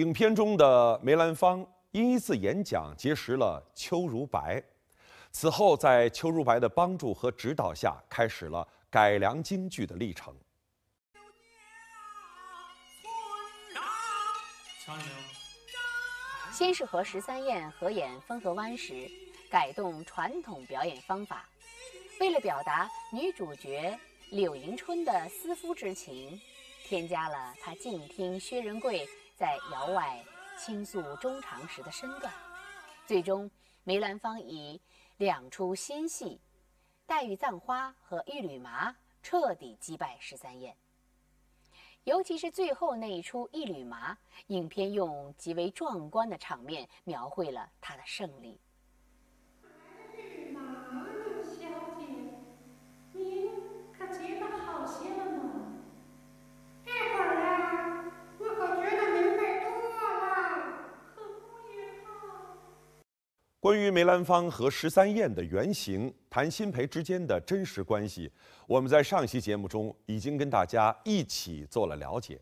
影片中的梅兰芳因一次演讲结识了邱如白，此后在邱如白的帮助和指导下，开始了改良京剧的历程。先是和十三燕合演《汾河湾》时，改动传统表演方法，为了表达女主角柳迎春的思夫之情，添加了她静听薛仁贵在窑外倾诉衷肠时的身段。最终，梅兰芳以两出新戏《黛玉葬花》和《一缕麻》彻底击败十三燕。尤其是最后那一出《一缕麻》，影片用极为壮观的场面描绘了他的胜利。关于梅兰芳和十三燕的原型谭鑫培之间的真实关系，我们在上期节目中已经跟大家一起做了了解。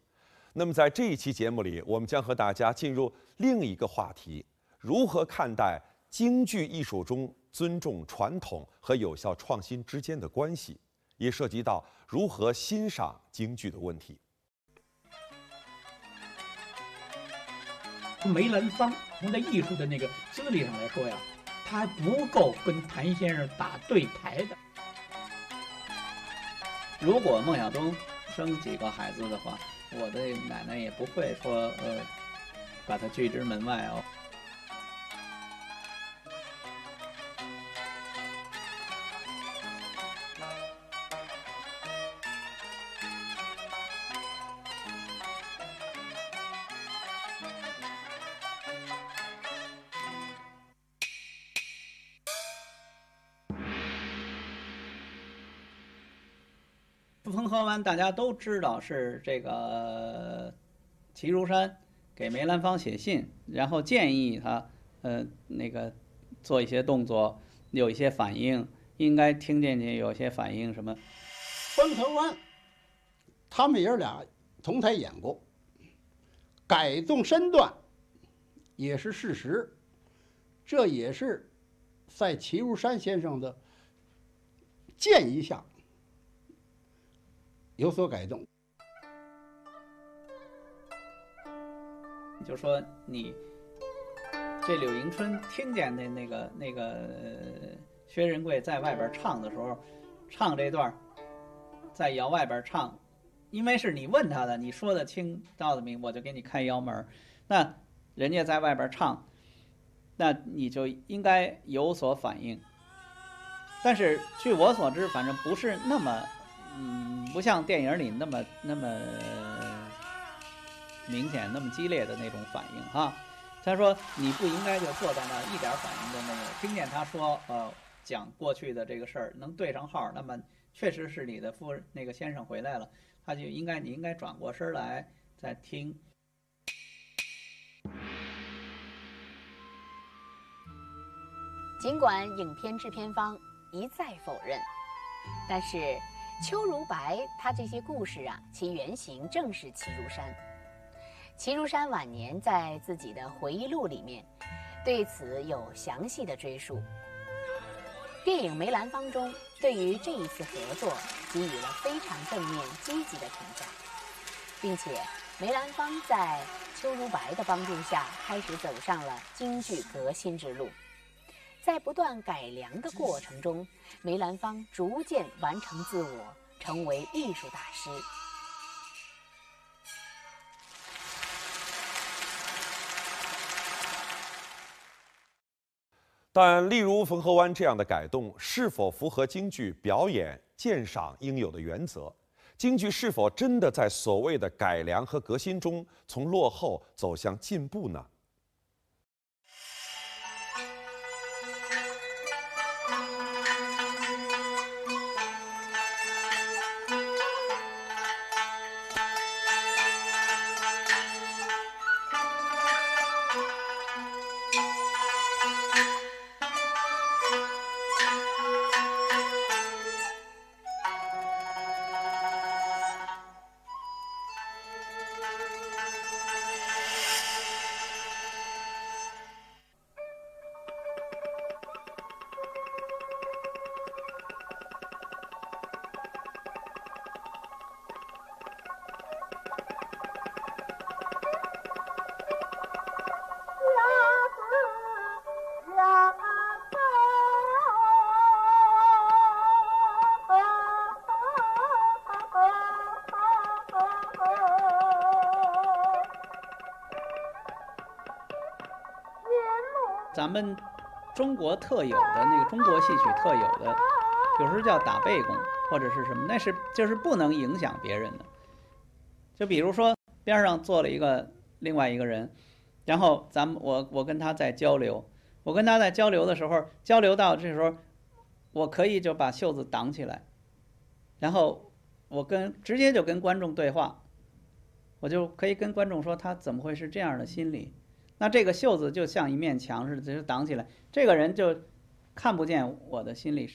那么在这一期节目里，我们将和大家进入另一个话题：如何看待京剧艺术中尊重传统和有效创新之间的关系，也涉及到如何欣赏京剧的问题。梅兰芳从在艺术的那个资历上来说呀，他还不够跟谭先生打对台的。如果孟小冬生几个孩子的话，我的奶奶也不会说呃，把他拒之门外哦。汾河湾大家都知道是这个齐如山给梅兰芳写信，然后建议他呃那个做一些动作，有一些反应，应该听见去有些反应什么。汾河湾，他们爷俩同台演过，改动身段也是事实，这也是在齐如山先生的建议下。有所改动，就说你这柳迎春听见那那个那个薛仁贵在外边唱的时候，唱这段在窑外边唱，因为是你问他的，你说的清道的明，我就给你开窑门那人家在外边唱，那你就应该有所反应。但是据我所知，反正不是那么。嗯，不像电影里那么那么明显、那么激烈的那种反应哈。他说你不应该就坐在那儿一点反应都没有。听见他说呃讲过去的这个事儿能对上号，那么确实是你的夫人那个先生回来了，他就应该你应该转过身来再听。尽管影片制片方一再否认，但是。邱如白，他这些故事啊，其原型正是齐如山。齐如山晚年在自己的回忆录里面，对此有详细的追述。电影《梅兰芳》中对于这一次合作给予了非常正面积极的评价，并且梅兰芳在邱如白的帮助下，开始走上了京剧革新之路。在不断改良的过程中，梅兰芳逐渐完成自我，成为艺术大师。但例如《汾河湾》这样的改动，是否符合京剧表演鉴赏应有的原则？京剧是否真的在所谓的改良和革新中，从落后走向进步呢？咱们中国特有的那个中国戏曲特有的，有时候叫打背功或者是什么，那是就是不能影响别人的。就比如说边上坐了一个另外一个人，然后咱们我我跟他在交流，我跟他在交流的时候，交流到这时候，我可以就把袖子挡起来，然后我跟直接就跟观众对话，我就可以跟观众说他怎么会是这样的心理。那这个袖子就像一面墙似的，就挡起来，这个人就看不见我的心理。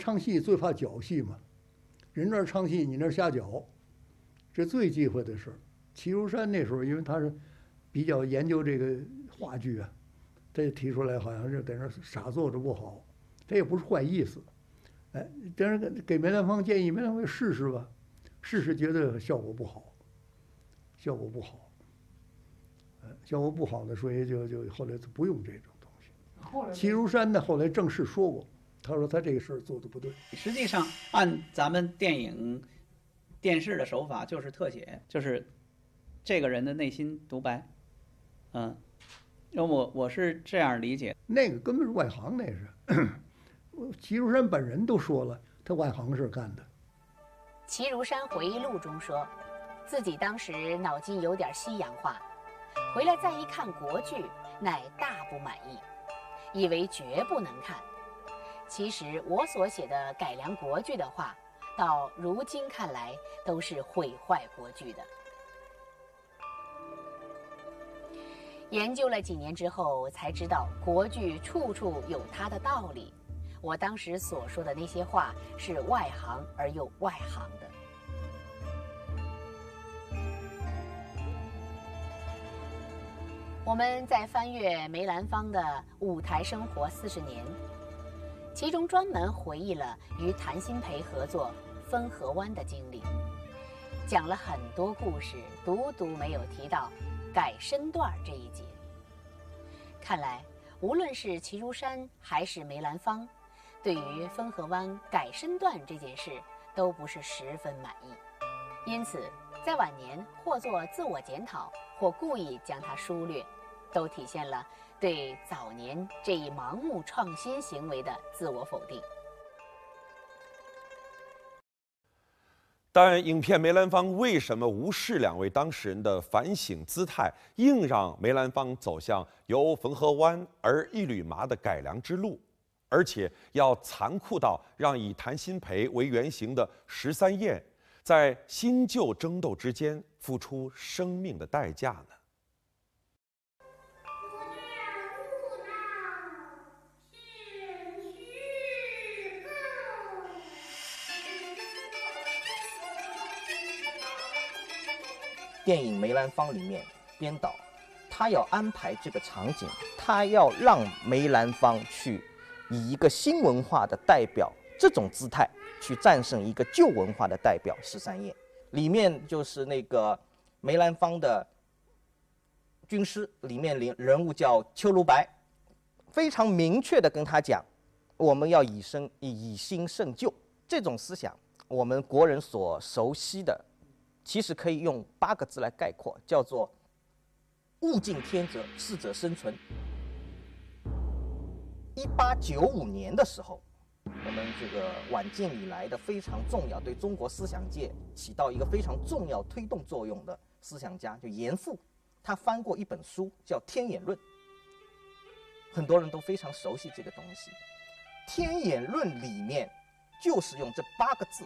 唱戏最怕搅戏嘛，人那儿唱戏，你那儿瞎搅，这最忌讳的事儿。齐如山那时候，因为他是比较研究这个话剧啊，他就提出来，好像是在那儿傻坐着不好，他也不是坏意思，哎，但是给梅兰芳建议，梅兰芳试试吧，试试觉得效果不好，效果不好，呃，效果不好的，所以就就后来就不用这种东西。齐如山呢，后来正式说过。他说他这个事儿做的不对。实际上，按咱们电影、电视的手法，就是特写，就是这个人的内心独白。嗯，那我我是这样理解。那个根本是外行，那是。齐如山本人都说了，他外行事干的。齐如山回忆录中说，自己当时脑筋有点西洋化，回来再一看国剧，乃大不满意，以为绝不能看。其实我所写的改良国剧的话，到如今看来都是毁坏国剧的。研究了几年之后，才知道国剧处处有它的道理。我当时所说的那些话是外行而又外行的。我们在翻阅梅兰芳的《舞台生活四十年》。其中专门回忆了与谭鑫培合作《汾河湾》的经历，讲了很多故事，独独没有提到改身段这一节。看来，无论是齐如山还是梅兰芳，对于汾河湾改身段这件事都不是十分满意，因此在晚年或做自我检讨，或故意将它疏略，都体现了对早年这一盲目创新行为的自我否定。但影片梅兰芳为什么无视两位当事人的反省姿态，硬让梅兰芳走向由汾河湾而一缕麻的改良之路，而且要残酷到让以谭鑫培为原型的十三燕，在新旧争斗之间付出生命的代价呢？电影《梅兰芳》里面，编导他要安排这个场景，他要让梅兰芳去以一个新文化的代表这种姿态去战胜一个旧文化的代表十三燕。里面就是那个梅兰芳的军师，里面人人物叫邱如白，非常明确的跟他讲，我们要以身以新胜旧这种思想，我们国人所熟悉的。其实可以用八个字来概括，叫做“物竞天择，适者生存”。一八九五年的时候，我们这个晚近以来的非常重要，对中国思想界起到一个非常重要推动作用的思想家，就严复，他翻过一本书叫《天演论》，很多人都非常熟悉这个东西。《天演论》里面就是用这八个字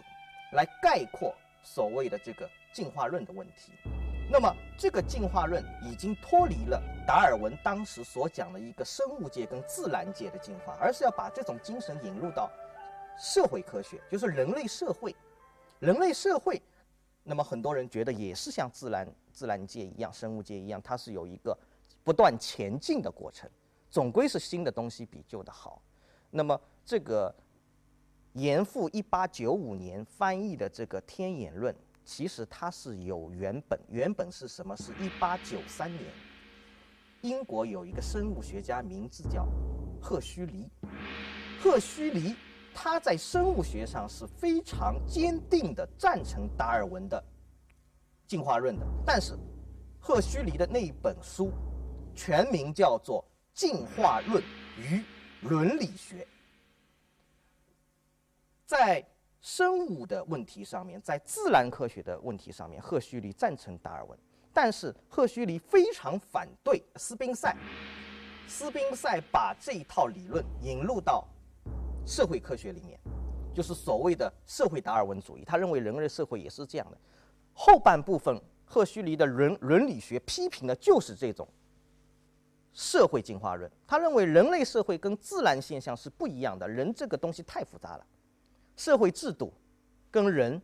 来概括所谓的这个。进化论的问题，那么这个进化论已经脱离了达尔文当时所讲的一个生物界跟自然界的进化，而是要把这种精神引入到社会科学，就是人类社会。人类社会，那么很多人觉得也是像自然自然界一样，生物界一样，它是有一个不断前进的过程，总归是新的东西比旧的好。那么这个严复一八九五年翻译的这个《天演论》。其实它是有原本，原本是什么？是一八九三年，英国有一个生物学家，名字叫赫胥黎。赫胥黎他在生物学上是非常坚定的赞成达尔文的进化论的。但是，赫胥黎的那一本书，全名叫做《进化论与伦理学》，在。生物的问题上面，在自然科学的问题上面，赫胥黎赞成达尔文，但是赫胥黎非常反对斯宾塞。斯宾塞把这一套理论引入到社会科学里面，就是所谓的社会达尔文主义。他认为人类社会也是这样的。后半部分，赫胥黎的伦伦理学批评的就是这种社会进化论。他认为人类社会跟自然现象是不一样的，人这个东西太复杂了。社会制度跟人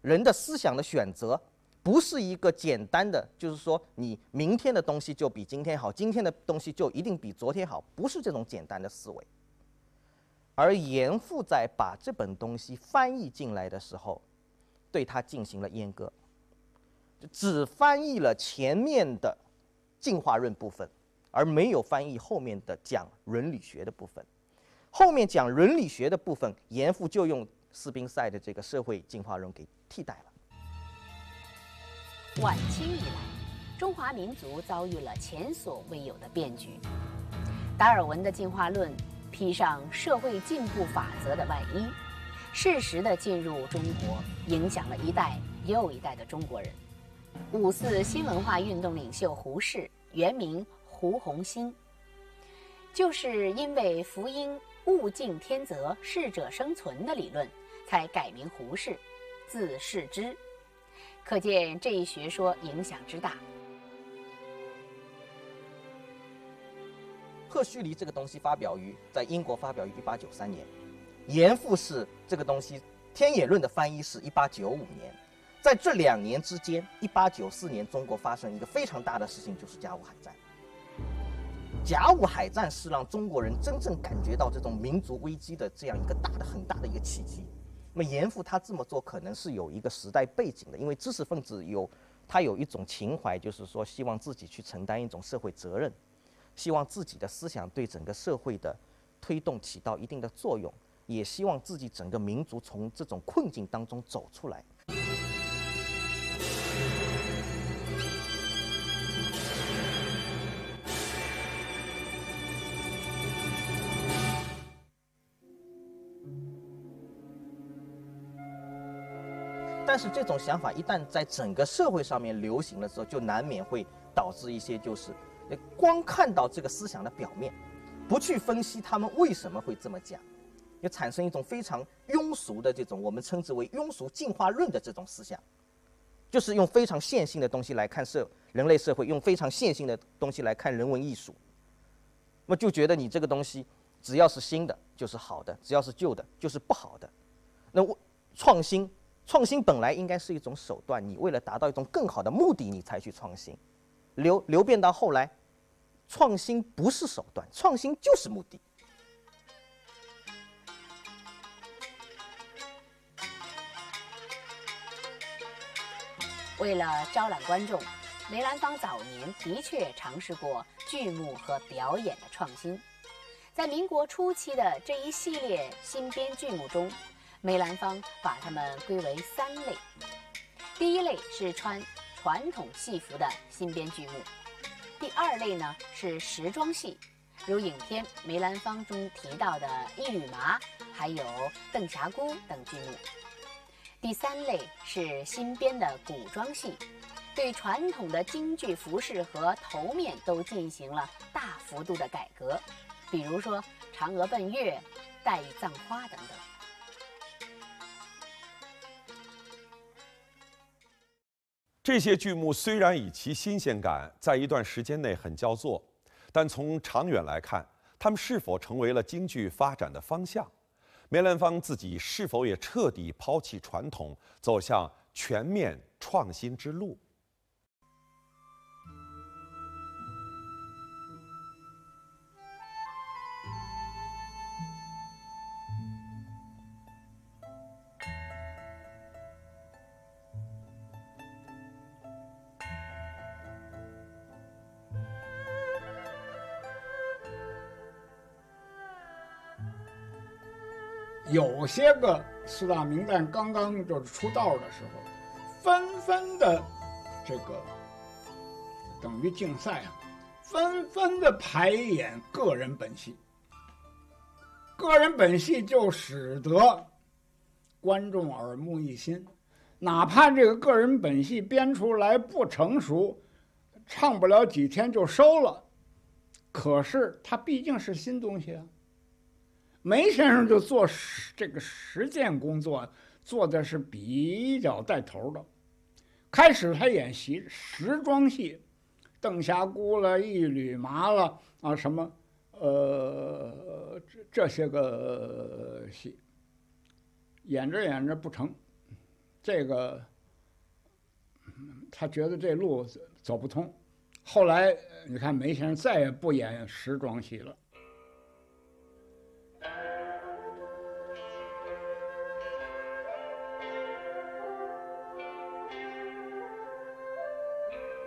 人的思想的选择，不是一个简单的，就是说你明天的东西就比今天好，今天的东西就一定比昨天好，不是这种简单的思维。而严复在把这本东西翻译进来的时候，对他进行了阉割，只翻译了前面的进化论部分，而没有翻译后面的讲伦理学的部分。后面讲伦理学的部分，严复就用斯宾塞的这个社会进化论给替代了。晚清以来，中华民族遭遇了前所未有的变局。达尔文的进化论披上社会进步法则的外衣，适时的进入中国，影响了一代又一代的中国人。五四新文化运动领袖胡适，原名胡洪兴，就是因为福音。物竞天择，适者生存的理论，才改名胡适，字适之。可见这一学说影响之大。赫胥黎这个东西发表于在英国，发表于一八九三年。严复是这个东西《天演论》的翻译是一八九五年。在这两年之间，一八九四年，中国发生一个非常大的事情，就是甲午海战。甲午海战是让中国人真正感觉到这种民族危机的这样一个大的很大的一个契机。那么严复他这么做可能是有一个时代背景的，因为知识分子有他有一种情怀，就是说希望自己去承担一种社会责任，希望自己的思想对整个社会的推动起到一定的作用。也希望自己整个民族从这种困境当中走出来。是这种想法一旦在整个社会上面流行的时候，就难免会导致一些就是，光看到这个思想的表面，不去分析他们为什么会这么讲，就产生一种非常庸俗的这种我们称之为庸俗进化论的这种思想，就是用非常线性的东西来看社人类社会，用非常线性的东西来看人文艺术，那么就觉得你这个东西只要是新的就是好的，只要是旧的就是不好的。那我创新，创新本来应该是一种手段，你为了达到一种更好的目的，你才去创新。流流变到后来，创新不是手段，创新就是目的。为了招揽观众，梅兰芳早年的确尝试过剧目和表演的创新。在民国初期的这一系列新编剧目中，梅兰芳把它们归为三类。第一类是穿传统戏服的新编剧目，第二类呢是时装戏，如影片《梅兰芳》中提到的《一缕麻》，还有《邓霞姑》等剧目。第三类是新编的古装戏，对传统的京剧服饰和头面都进行了大幅度的改革，比如说嫦娥奔月、黛玉葬花等等。这些剧目虽然以其新鲜感在一段时间内很叫座，但从长远来看，他们是否成为了京剧发展的方向？梅兰芳自己是否也彻底抛弃传统，走向全面创新之路？有些个四大名旦刚刚就是出道的时候，纷纷的这个等于竞赛啊，纷纷的排演个人本戏。个人本戏就使得观众耳目一新，哪怕这个个人本戏编出来不成熟，唱不了几天就收了，可是它毕竟是新东西啊。梅先生就做实这个实践工作，做的是比较带头的。开始他演习时装戏，邓霞姑了、一缕麻了啊什么，呃这这些个戏，演着演着不成，这个他觉得这路走不通。后来你看梅先生再也不演时装戏了。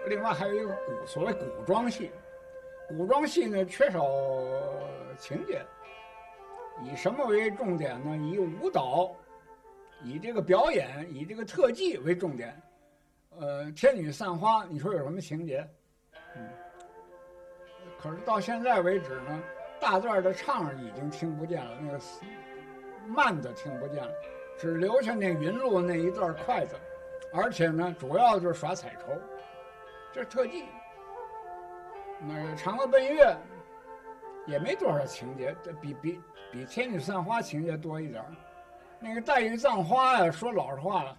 另外还有一个古所谓古装戏，古装戏呢缺少情节，以什么为重点呢？以舞蹈，以这个表演，以这个特技为重点。呃，天女散花，你说有什么情节？嗯，可是到现在为止呢，大段的唱已经听不见了，那个慢的听不见了，只留下那云路那一段筷子，而且呢，主要就是耍彩绸。这是特技。那个嫦娥奔月也没多少情节，这比比比天女散花情节多一点那个黛玉葬花呀，说老实话了，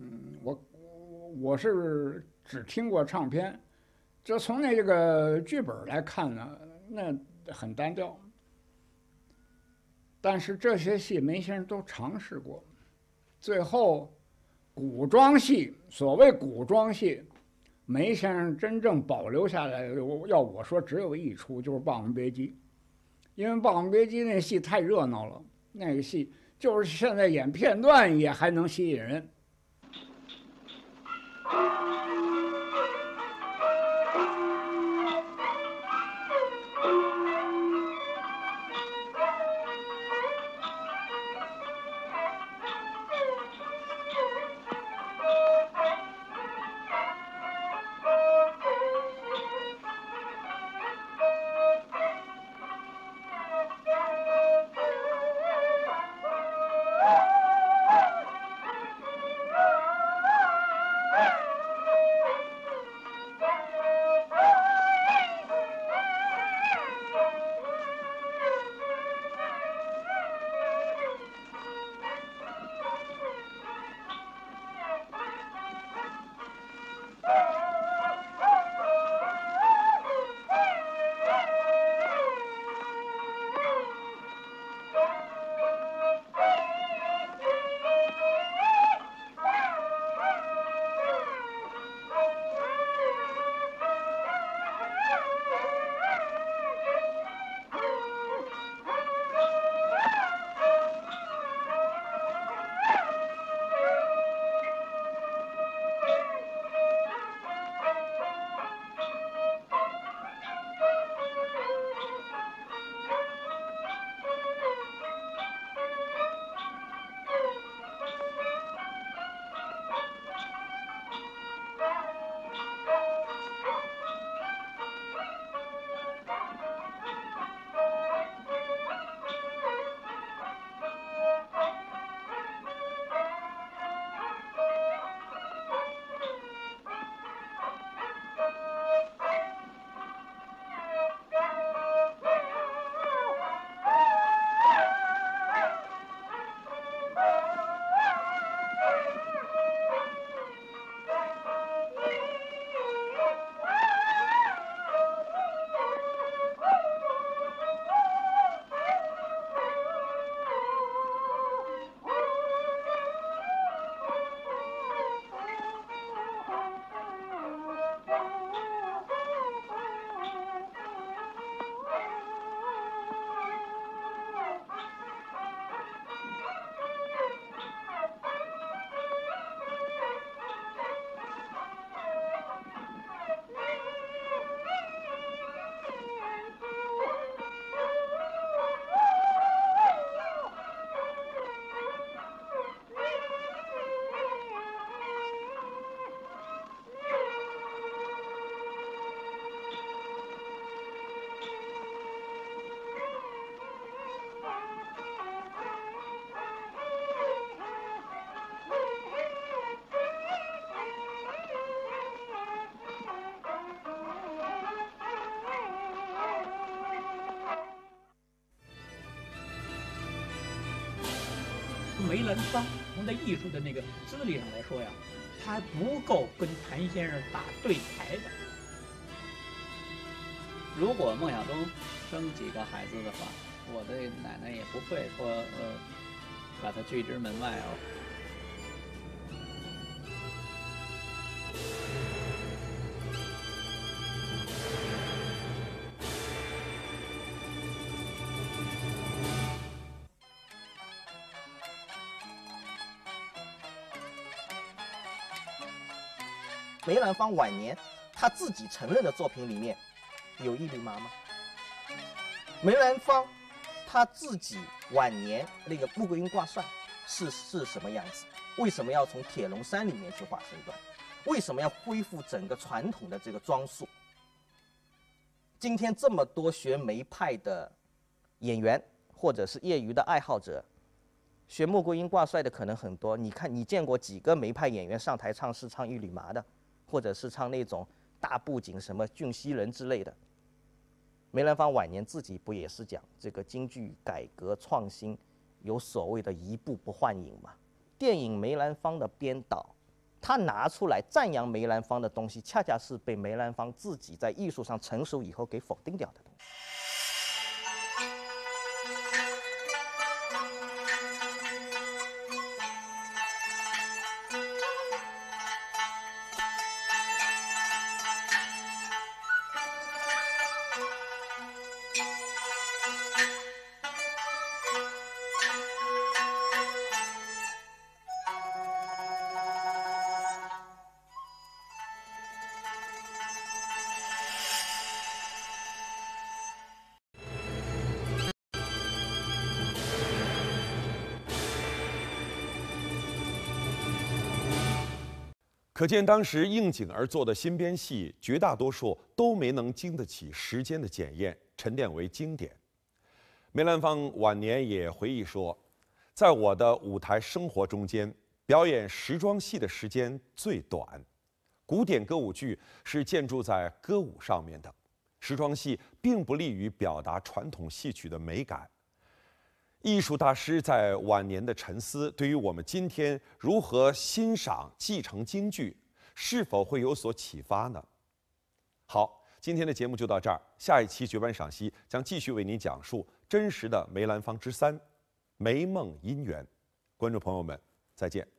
嗯，我我是只听过唱片，就从那个剧本来看呢，那很单调。但是这些戏梅先生都尝试过，最后古装戏，所谓古装戏。梅先生真正保留下来的，要我说只有一出，就是《霸王别姬》，因为《霸王别姬》那戏太热闹了，那个戏就是现在演片段也还能吸引人。从梅兰芳从他艺术的那个资历上来说呀，他还不够跟谭先生打对台的。如果孟小冬生几个孩子的话，我的奶奶也不会说呃把他拒之门外哦。梅兰芳晚年他自己承认的作品里面有一缕麻吗？梅兰芳他自己晚年那个穆桂英挂帅是是什么样子？为什么要从铁笼山里面去画身段？为什么要恢复整个传统的这个装束？今天这么多学梅派的演员或者是业余的爱好者，学穆桂英挂帅的可能很多。你看，你见过几个梅派演员上台唱是唱一缕麻的？或者是唱那种大布景什么俊熙人之类的，梅兰芳晚年自己不也是讲这个京剧改革创新，有所谓的一步不换影吗？电影梅兰芳的编导，他拿出来赞扬梅兰芳的东西，恰恰是被梅兰芳自己在艺术上成熟以后给否定掉的东西。可见当时应景而做的新编戏，绝大多数都没能经得起时间的检验，沉淀为经典。梅兰芳晚年也回忆说：“在我的舞台生活中间，表演时装戏的时间最短。古典歌舞剧是建筑在歌舞上面的，时装戏并不利于表达传统戏曲的美感。”艺术大师在晚年的沉思，对于我们今天如何欣赏、继承京剧，是否会有所启发呢？好，今天的节目就到这儿，下一期绝版赏析将继续为您讲述真实的梅兰芳之三——梅梦姻缘。观众朋友们，再见。